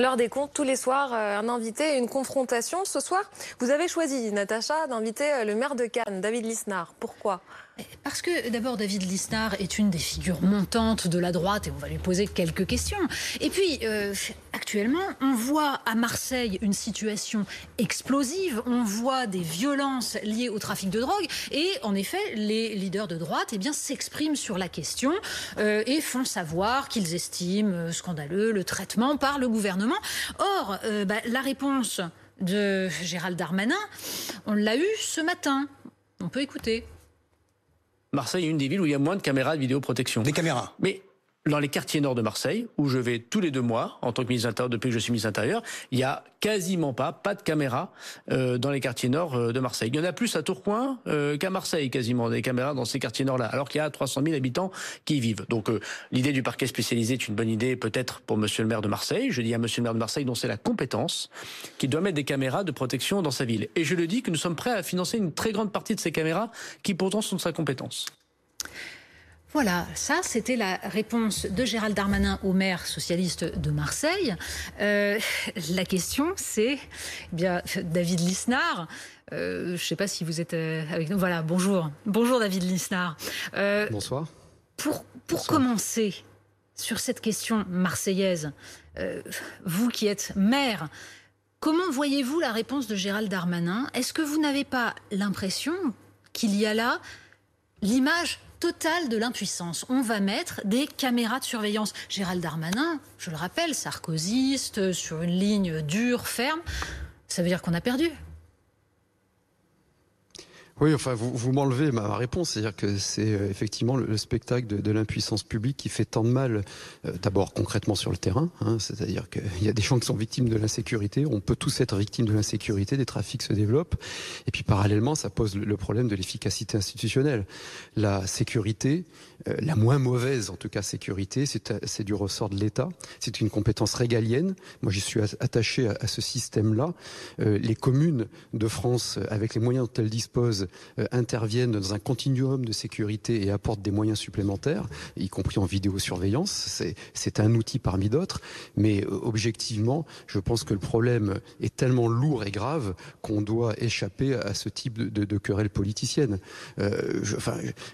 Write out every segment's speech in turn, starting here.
L'heure des comptes, tous les soirs, euh, un invité, une confrontation. Ce soir, vous avez choisi, Natacha, d'inviter euh, le maire de Cannes, David Lisnard. Pourquoi? Parce que d'abord, David Lisnard est une des figures montantes de la droite et on va lui poser quelques questions. Et puis, euh, actuellement, on voit à Marseille une situation explosive, on voit des violences liées au trafic de drogue et en effet, les leaders de droite eh bien, s'expriment sur la question euh, et font savoir qu'ils estiment euh, scandaleux le traitement par le gouvernement. Or, bah, la réponse de Gérald Darmanin, on l'a eu ce matin. On peut écouter. Marseille est une des villes où il y a moins de caméras de vidéoprotection. Des caméras Mais dans les quartiers nord de Marseille, où je vais tous les deux mois, en tant que ministre intérieur, depuis que je suis ministre intérieur, il y a quasiment pas, pas de caméras euh, dans les quartiers nord euh, de Marseille. Il y en a plus à Tourcoing euh, qu'à Marseille, quasiment, des caméras dans ces quartiers nord-là, alors qu'il y a 300 000 habitants qui y vivent. Donc l'idée du parquet spécialisé est une bonne idée peut-être pour monsieur le maire de Marseille. Je dis à monsieur le maire de Marseille dont c'est la compétence, qui doit mettre des caméras de protection dans sa ville. Et je le dis que nous sommes prêts à financer une très grande partie de ces caméras qui pourtant sont de sa compétence. Voilà, ça c'était la réponse de Gérald Darmanin au maire socialiste de Marseille. Euh, la question c'est, eh bien David Lisnard, euh, je ne sais pas si vous êtes euh, avec nous. Voilà, bonjour, bonjour David Lisnard. Bonsoir. Pour pour commencer sur cette question marseillaise, vous qui êtes maire. Comment voyez-vous la réponse de Gérald Darmanin? Est-ce que vous n'avez pas l'impression qu'il y a là l'image totale de l'impuissance. On va mettre des caméras de surveillance. Gérald Darmanin, je le rappelle, sarkozyste, sur une ligne dure, ferme, ça veut dire qu'on a perdu. Oui, enfin, vous, vous m'enlevez ma, réponse. C'est-à-dire que c'est euh, effectivement le, spectacle de, de l'impuissance publique qui fait tant de mal, euh, d'abord concrètement sur le terrain. Hein, C'est-à-dire qu'il y a des gens qui sont victimes de l'insécurité. On peut tous être victimes de l'insécurité. Des trafics se développent. Et puis parallèlement, ça pose le, problème de l'efficacité institutionnelle. La sécurité, euh, la moins mauvaise en tout cas sécurité, c'est du ressort de l'État. C'est une compétence régalienne. Moi, j'y suis attaché à, à ce système-là. les communes de France, avec les moyens dont elles disposent, euh, interviennent dans un continuum de sécurité et apportent des moyens supplémentaires, y compris en vidéosurveillance. C'est un outil parmi d'autres, mais euh, objectivement, je pense que le problème est tellement lourd et grave qu'on doit échapper à ce type de, de, de querelle politicienne. Euh,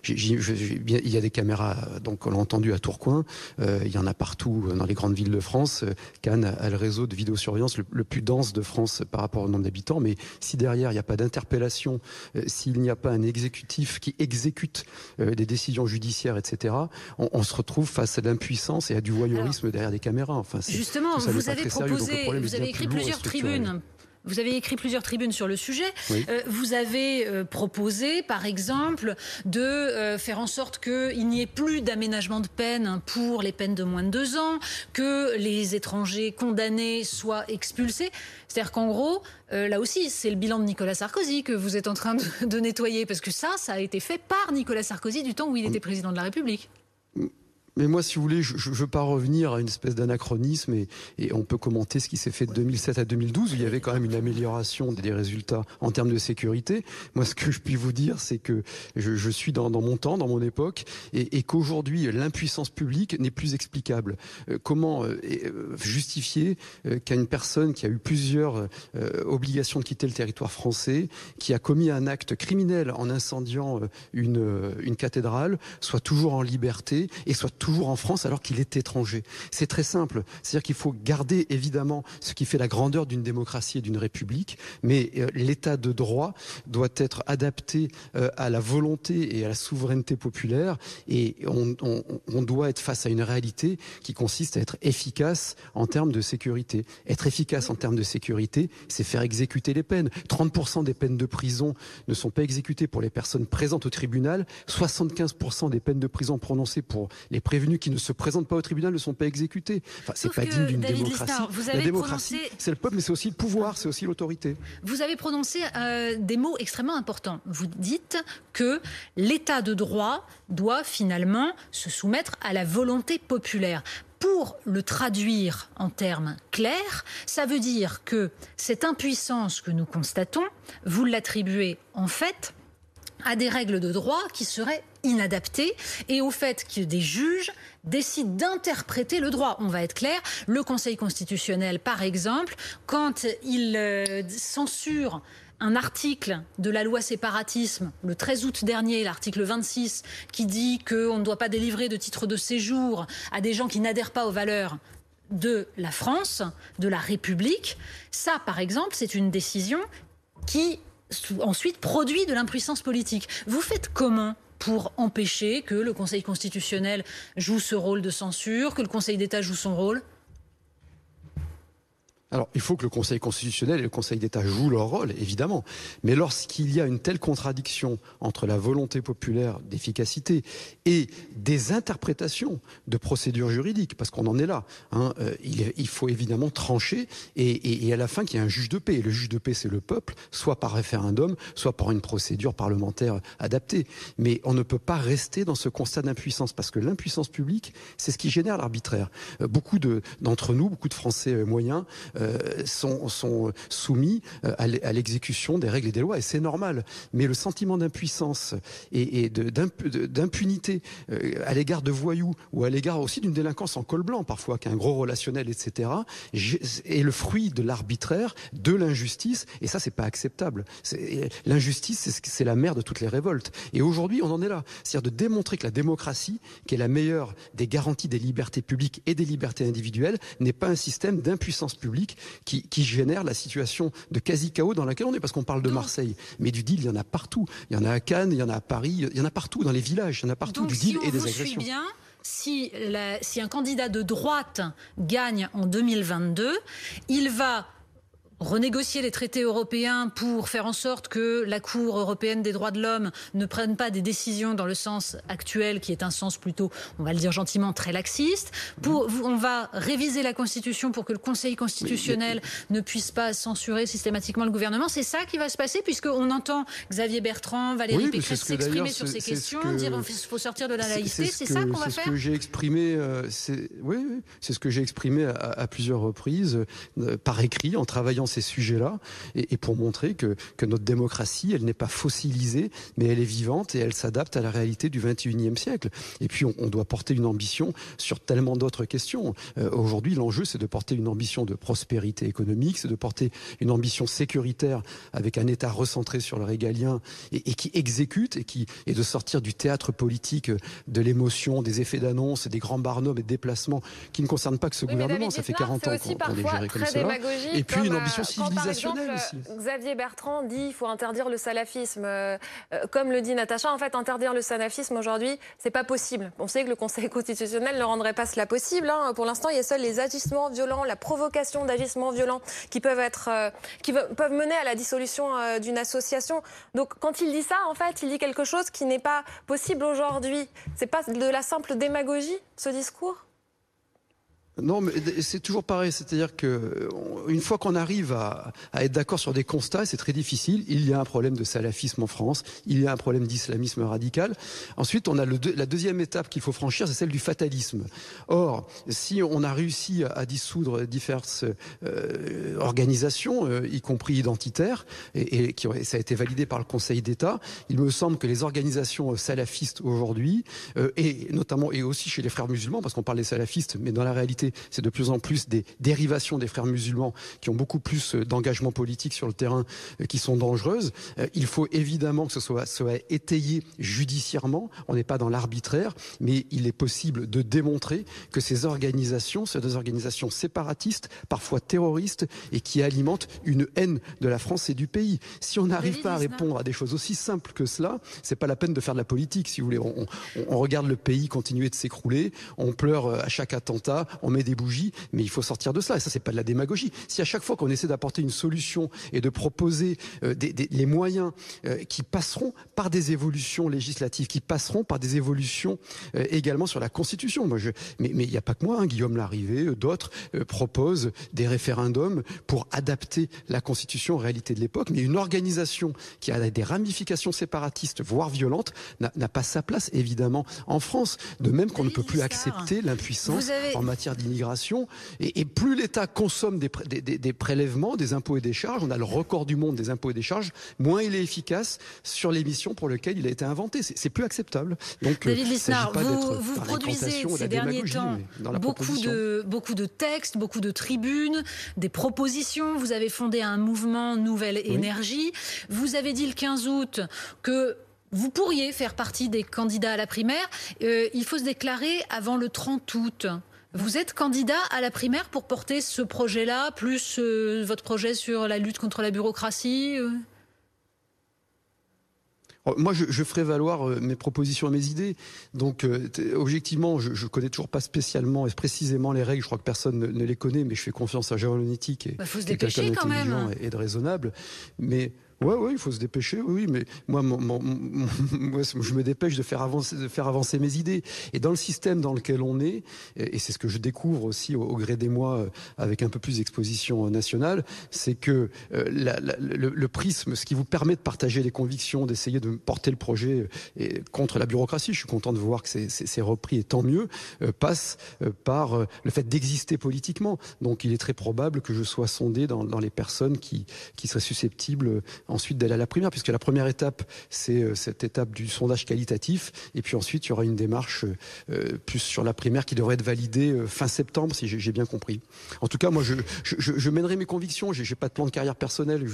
il y a des caméras, donc on l'a entendu à Tourcoing, il y en a partout dans les grandes villes de France. Cannes a le réseau de vidéosurveillance le, le plus dense de France par rapport au nombre d'habitants, mais si derrière il n'y a pas d'interpellation, s'il n'y a pas un exécutif qui exécute euh, des décisions judiciaires, etc., on, on, se retrouve face à l'impuissance et à du voyeurisme derrière des caméras. Enfin, justement, vous avez proposé, vous avez écrit plusieurs tribunes vous avez écrit plusieurs tribunes sur le sujet. Oui. Euh, vous avez euh, proposé, par exemple, de euh, faire en sorte qu'il n'y ait plus d'aménagement de peine pour les peines de moins de deux ans, que les étrangers condamnés soient expulsés. C'est-à-dire qu'en gros, là aussi, c'est le bilan de Nicolas Sarkozy que vous êtes en train de, de nettoyer, parce que ça, ça a été fait par Nicolas Sarkozy du temps où il était président de la République. Mais moi, si vous voulez, je ne veux pas revenir à une espèce d'anachronisme et, on peut commenter ce qui s'est fait de 2007 à 2012 où il y avait quand même une amélioration des résultats en termes de sécurité. Moi, ce que je puis vous dire, c'est que je, suis dans, mon temps, dans mon époque, et, qu'aujourd'hui, l'impuissance publique n'est plus explicable. Euh, comment euh, euh justifier euh, qu'à une personne qui a eu plusieurs obligations de quitter le territoire français, qui a commis un acte criminel en incendiant une, une cathédrale, soit toujours en liberté et soit toujours en France alors qu'il est étranger. C'est très simple. C'est-à-dire qu'il faut garder évidemment ce qui fait la grandeur d'une démocratie et d'une république, mais euh, l'état de droit doit être adapté euh, à la volonté et à la souveraineté populaire et on, doit être face à une réalité qui consiste à être efficace en termes de sécurité. Être efficace en termes de sécurité, c'est faire exécuter les peines. 30% des peines de prison ne sont pas exécutées pour les personnes présentes au tribunal, 75% des peines de prison prononcées pour les prévenus qui ne se présentent pas au tribunal ne sont pas exécutés. Enfin, c'est pas digne d'une démocratie. Listar, vous avez la démocratie, prononcé... c'est le peuple, mais c'est aussi le pouvoir, c'est aussi l'autorité. Vous avez prononcé euh, des mots extrêmement importants. Vous dites que l'État de droit doit finalement se soumettre à la volonté populaire pour le traduire en termes clairs, ça veut dire que cette impuissance que nous constatons, vous l'attribuez en fait à des règles de droit qui seraient inadapté et au fait que des juges décident d'interpréter le droit. On va être clair, le Conseil constitutionnel, par exemple, quand il euh, censure un article de la loi séparatisme le 13 août dernier, l'article 26, qui dit qu'on ne doit pas délivrer de titre de séjour à des gens qui n'adhèrent pas aux valeurs de la France, de la République. Ça, par exemple, c'est une décision qui ensuite produit de l'impuissance politique. Vous faites comment pour empêcher que le Conseil constitutionnel joue ce rôle de censure, que le Conseil d'État joue son rôle alors, il faut que le Conseil constitutionnel et le Conseil d'État jouent leur rôle, évidemment. Mais lorsqu'il y a une telle contradiction entre la volonté populaire d'efficacité et des interprétations de procédures juridiques, parce qu'on en est là, hein, euh, il, faut évidemment trancher et, à la fin qu'il y ait un juge de paix. Et le juge de paix, c'est le peuple, soit par référendum, soit par une procédure parlementaire adaptée. Mais on ne peut pas rester dans ce constat d'impuissance, parce que l'impuissance publique, c'est ce qui génère l'arbitraire. Euh, beaucoup d'entre nous, beaucoup de Français euh, moyens, sont, sont, soumis euh, à l'exécution des règles et des lois, et c'est normal. Mais le sentiment d'impuissance et, et d'impunité euh, à l'égard de voyous ou à l'égard aussi d'une délinquance en col blanc, parfois, qui a un gros relationnel, etc., est le fruit de l'arbitraire, de l'injustice, et ça, c'est pas acceptable. L'injustice, c'est la mère de toutes les révoltes. Et aujourd'hui, on en est là. C'est-à-dire de démontrer que la démocratie, qui est la meilleure des garanties des libertés publiques et des libertés individuelles, n'est pas un système d'impuissance publique qui, génère la situation de quasi-chaos dans laquelle on est, parce qu'on parle de Marseille. Mais du deal, il y en a partout. Il y en a à Cannes, il y en a à Paris, il y en a partout dans les villages, il y en a partout du deal et des agressions. Bien, si, si un candidat de droite gagne en 2022, il va renégocier les traités européens pour faire en sorte que la Cour européenne des droits de l'homme ne prenne pas des décisions dans le sens actuel, qui est un sens plutôt, on va le dire gentiment, très laxiste. Pour, on va réviser la Constitution pour que le Conseil constitutionnel ne puisse pas censurer systématiquement le gouvernement. C'est ça qui va se passer, puisqu'on entend Xavier Bertrand, Valérie Pécresse s'exprimer sur ces questions, dire qu'il faut sortir de la laïcité. C'est ça qu'on va faire C'est ce que j'ai exprimé, euh, oui, oui c'est ce que j'ai exprimé à, plusieurs reprises, euh, par écrit, en travaillant ces sujets-là et, pour montrer que, que notre démocratie, elle n'est pas fossilisée, mais elle est vivante et elle s'adapte à la réalité du 21e siècle. Et puis, on, doit porter une ambition sur tellement d'autres questions. Euh, aujourd'hui, l'enjeu, c'est de porter une ambition de prospérité économique, c'est de porter une ambition sécuritaire avec un État recentré sur le régalien et, qui exécute et qui et de sortir du théâtre politique de l'émotion, des effets d'annonce, des grands barnums et déplacements qui ne concernent pas que ce gouvernement. Ça fait 40 ans qu'on est géré comme ça. Et puis une ambition quand par exemple Xavier Bertrand dit qu'il faut interdire le salafisme, euh, euh, comme le dit Natacha, en fait interdire le salafisme aujourd'hui, c'est pas possible. On sait que le Conseil constitutionnel ne rendrait pas cela possible. Hein. Pour l'instant, il y a seuls les agissements violents, la provocation d'agissements violents qui peuvent être, euh, qui peuvent mener à la dissolution d'une association. Donc quand il dit ça, en fait, il dit quelque chose qui n'est pas possible aujourd'hui. C'est pas de la simple démagogie, ce discours? Non, mais c'est toujours pareil. C'est-à-dire que une fois qu'on arrive à, être d'accord sur des constats, c'est très difficile. Il y a un problème de salafisme en France. Il y a un problème d'islamisme radical. Ensuite, on a la deuxième étape qu'il faut franchir, c'est celle du fatalisme. Or, si on a réussi à, dissoudre diverses euh, organisations, euh, y compris identitaires, et, qui ça a été validé par le Conseil d'État, il me semble que les organisations salafistes aujourd'hui, euh, et notamment et aussi chez les frères musulmans, parce qu'on parle des salafistes, mais dans la réalité c'est de plus en plus des dérivations des frères musulmans qui ont beaucoup plus euh, d'engagement politique sur le terrain euh, qui sont dangereuses. Euh, il faut évidemment que ce soit, soit étayé judiciairement. On n'est pas dans l'arbitraire, mais il est possible de démontrer que ces organisations, ces deux organisations séparatistes, parfois terroristes, et qui alimentent une haine de la France et du pays. Si on n'arrive pas à répondre à des choses aussi simples que cela, c'est pas la peine de faire de la politique, si vous voulez. On, on regarde le pays continuer de s'écrouler, on pleure à chaque attentat, on met des bougies, mais il faut sortir de cela. Et ça, c'est pas de la démagogie. Si à chaque fois qu'on essaie d'apporter une solution et de proposer euh, des, les moyens euh, qui passeront par des évolutions législatives, qui passeront par des évolutions euh, également sur la Constitution. Moi, je, mais il n'y a pas que moi, hein, Guillaume Larrivé, d'autres proposent des référendums pour adapter la Constitution aux réalités de l'époque. Mais une organisation qui a des ramifications séparatistes, voire violentes, n'a pas sa place, évidemment, en France. De même qu'on ne peut plus accepter l'impuissance en matière l'immigration. Et, plus l'État consomme des, des, prélèvements, des impôts et des charges, on a le record du monde des impôts et des charges, moins il est efficace sur les missions pour lesquelles il a été inventé. C'est plus acceptable. Donc, David Lisnard, vous, vous produisez ces derniers temps beaucoup de, beaucoup de textes, beaucoup de tribunes, des propositions. Vous avez fondé un mouvement Nouvelle Énergie. Vous avez dit le 15 août que vous pourriez faire partie des candidats à la primaire. Euh, il faut se déclarer avant le 30 août. Vous êtes candidat à la primaire pour porter ce projet-là, plus euh, votre projet sur la lutte contre la bureaucratie euh? Moi, je, ferai valoir mes propositions et mes idées. Donc, objectivement, je, ne connais toujours pas spécialement et précisément les règles. Je crois que personne ne, les connaît, mais je fais confiance à Jérôme Lenetti, qui est, bah, faut se dépêcher quand même. et, et de raisonnable. Mais Ouais, ouais, il faut se dépêcher, oui, mais moi, je me dépêche de faire, avancer, de faire avancer mes idées. Et dans le système dans lequel on est, et c'est ce que je découvre aussi au, gré des mois euh, avec un peu plus d'exposition nationale, c'est que euh, le, prisme, ce qui vous permet de partager les convictions, d'essayer de porter le projet euh, contre la bureaucratie, je suis content de voir que c'est repris et tant mieux, passe par le fait d'exister politiquement. Donc il est très probable que je sois sondé dans, les personnes qui seraient susceptibles ensuite d'aller à la première, puisque la première étape, c'est euh, cette étape du sondage qualitatif, et puis ensuite, il y aura une démarche euh, euh, plus sur la primaire qui devrait être validée fin septembre, si j'ai bien compris. En tout cas, moi, je, je, mènerai mes convictions, j'ai pas de plan de carrière personnel,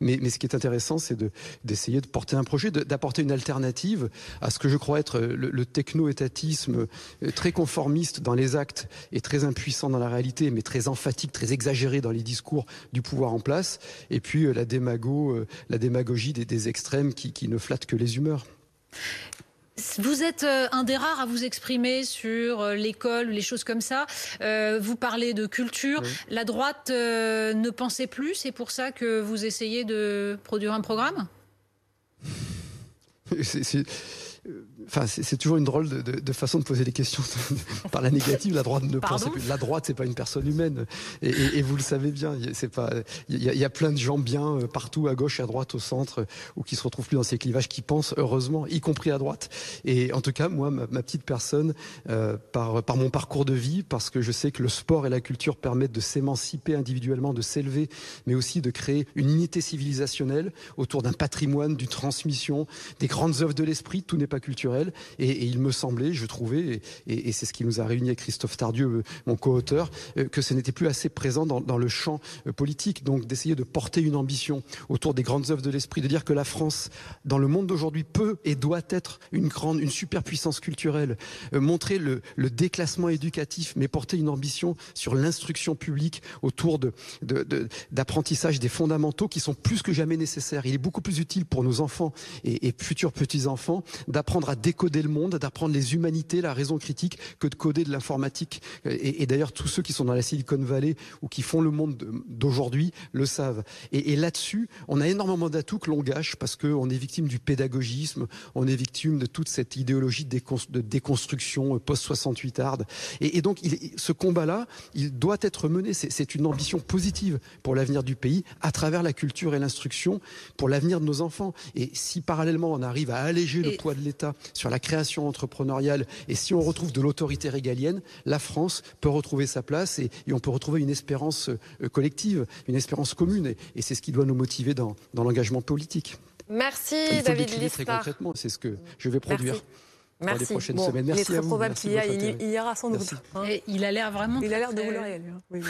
mais, mais, ce qui est intéressant, c'est d'essayer de, porter un projet, d'apporter une alternative à ce que je crois être le, le techno-étatisme très conformiste dans les actes et très impuissant dans la réalité, mais très emphatique, très exagéré dans les discours du pouvoir en place, et puis la démago euh, la démagogie des, extrêmes qui, ne flattent que les humeurs. Vous êtes euh, un des rares à vous exprimer sur euh, l'école, les choses comme ça. vous parlez de culture. La droite ne pensait plus. C'est pour ça que vous essayez de produire un programme? Enfin, c'est toujours une drôle de, façon de poser des questions par la négative. La droite ne pense plus. La droite, c'est pas une personne humaine, et, vous le savez bien. C'est pas. Il y, a plein de gens bien euh, partout, à gauche, à droite, au centre, ou qui se retrouvent plus dans ces clivages, qui pensent heureusement, y compris à droite. Et en tout cas, moi, ma, petite personne, euh, par par mon parcours de vie, parce que je sais que le sport et la culture permettent de s'émanciper individuellement, de s'élever, mais aussi de créer une unité civilisationnelle autour d'un patrimoine, d'une transmission, des grandes œuvres de l'esprit. Tout n'est pas culturel et, il me semblait, je trouvais, et, c'est ce qui nous a réunis avec Christophe Tardieu, euh, mon co-auteur, euh, que ce n'était plus assez présent dans, le champ euh, politique. Donc d'essayer de porter une ambition autour des grandes œuvres de l'esprit, de dire que la France, dans le monde d'aujourd'hui, peut et doit être une grande, une superpuissance culturelle, montrer le, déclassement éducatif, mais porter une ambition sur l'instruction publique autour de, d'apprentissage des fondamentaux qui sont plus que jamais nécessaires. Il est beaucoup plus utile pour nos enfants et, et futurs petits-enfants d'apprendre à décoder le monde, d'apprendre les humanités, la raison critique, que de coder de l'informatique. Et, d'ailleurs, tous ceux qui sont dans la Silicon Valley ou qui font le monde d'aujourd'hui le savent. Et, là-dessus, on a énormément d'atouts que l'on gâche parce qu'on est victime du pédagogisme, on est victime de toute cette idéologie de déconstruction euh, post-68 hard. Et, donc, ce combat-là, il doit être mené. C'est une ambition positive pour l'avenir du pays à travers la culture et l'instruction pour l'avenir de nos enfants. Et si parallèlement on arrive à alléger le poids de l'État sur la création entrepreneuriale. Et si on retrouve de l'autorité régalienne, la France peut retrouver sa place et, on peut retrouver une espérance euh, collective, une espérance commune. Et, c'est ce qui doit nous motiver dans, l'engagement politique. Merci David Listar. Très concrètement, c'est ce que je vais produire. Merci. les prochaines semaines. Merci il est très probable qu'il y, ira sans doute. Hein. il a l'air vraiment. Il a l'air de vouloir y aller. Hein.